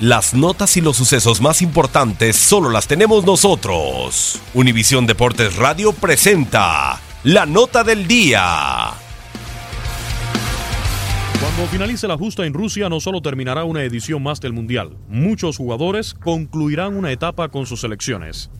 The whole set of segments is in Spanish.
Las notas y los sucesos más importantes solo las tenemos nosotros. Univisión Deportes Radio presenta la nota del día. Cuando finalice la justa en Rusia no solo terminará una edición más del Mundial, muchos jugadores concluirán una etapa con sus selecciones.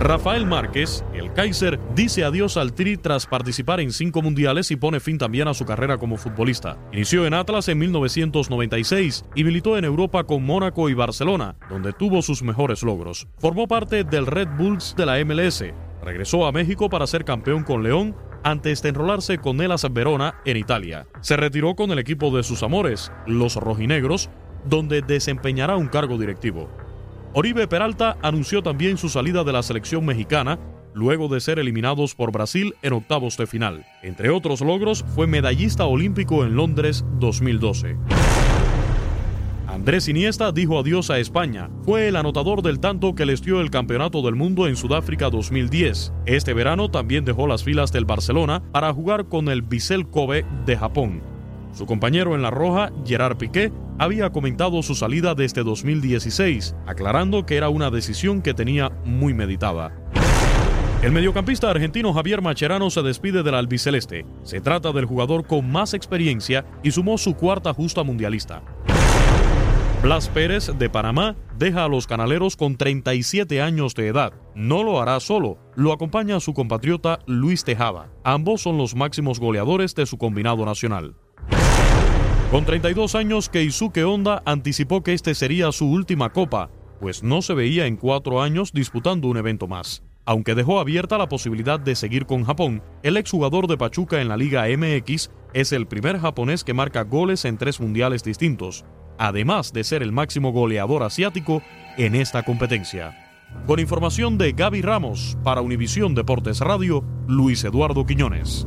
Rafael Márquez, el Kaiser, dice adiós al Tri tras participar en cinco mundiales y pone fin también a su carrera como futbolista. Inició en Atlas en 1996 y militó en Europa con Mónaco y Barcelona, donde tuvo sus mejores logros. Formó parte del Red Bulls de la MLS. Regresó a México para ser campeón con León antes de enrolarse con Elas Verona en Italia. Se retiró con el equipo de sus amores, los rojinegros, donde desempeñará un cargo directivo. Oribe Peralta anunció también su salida de la selección mexicana luego de ser eliminados por Brasil en octavos de final. Entre otros logros, fue medallista olímpico en Londres 2012. Andrés Iniesta dijo adiós a España. Fue el anotador del tanto que les dio el Campeonato del Mundo en Sudáfrica 2010. Este verano también dejó las filas del Barcelona para jugar con el Vissel Kobe de Japón. Su compañero en la roja, Gerard Piqué, había comentado su salida desde 2016, aclarando que era una decisión que tenía muy meditada. El mediocampista argentino Javier Macherano se despide del albiceleste. Se trata del jugador con más experiencia y sumó su cuarta justa mundialista. Blas Pérez de Panamá deja a los canaleros con 37 años de edad. No lo hará solo, lo acompaña su compatriota Luis Tejada. Ambos son los máximos goleadores de su combinado nacional. Con 32 años, Keisuke Honda anticipó que este sería su última copa, pues no se veía en cuatro años disputando un evento más. Aunque dejó abierta la posibilidad de seguir con Japón, el exjugador de Pachuca en la Liga MX es el primer japonés que marca goles en tres mundiales distintos, además de ser el máximo goleador asiático en esta competencia. Con información de Gaby Ramos para Univisión Deportes Radio, Luis Eduardo Quiñones.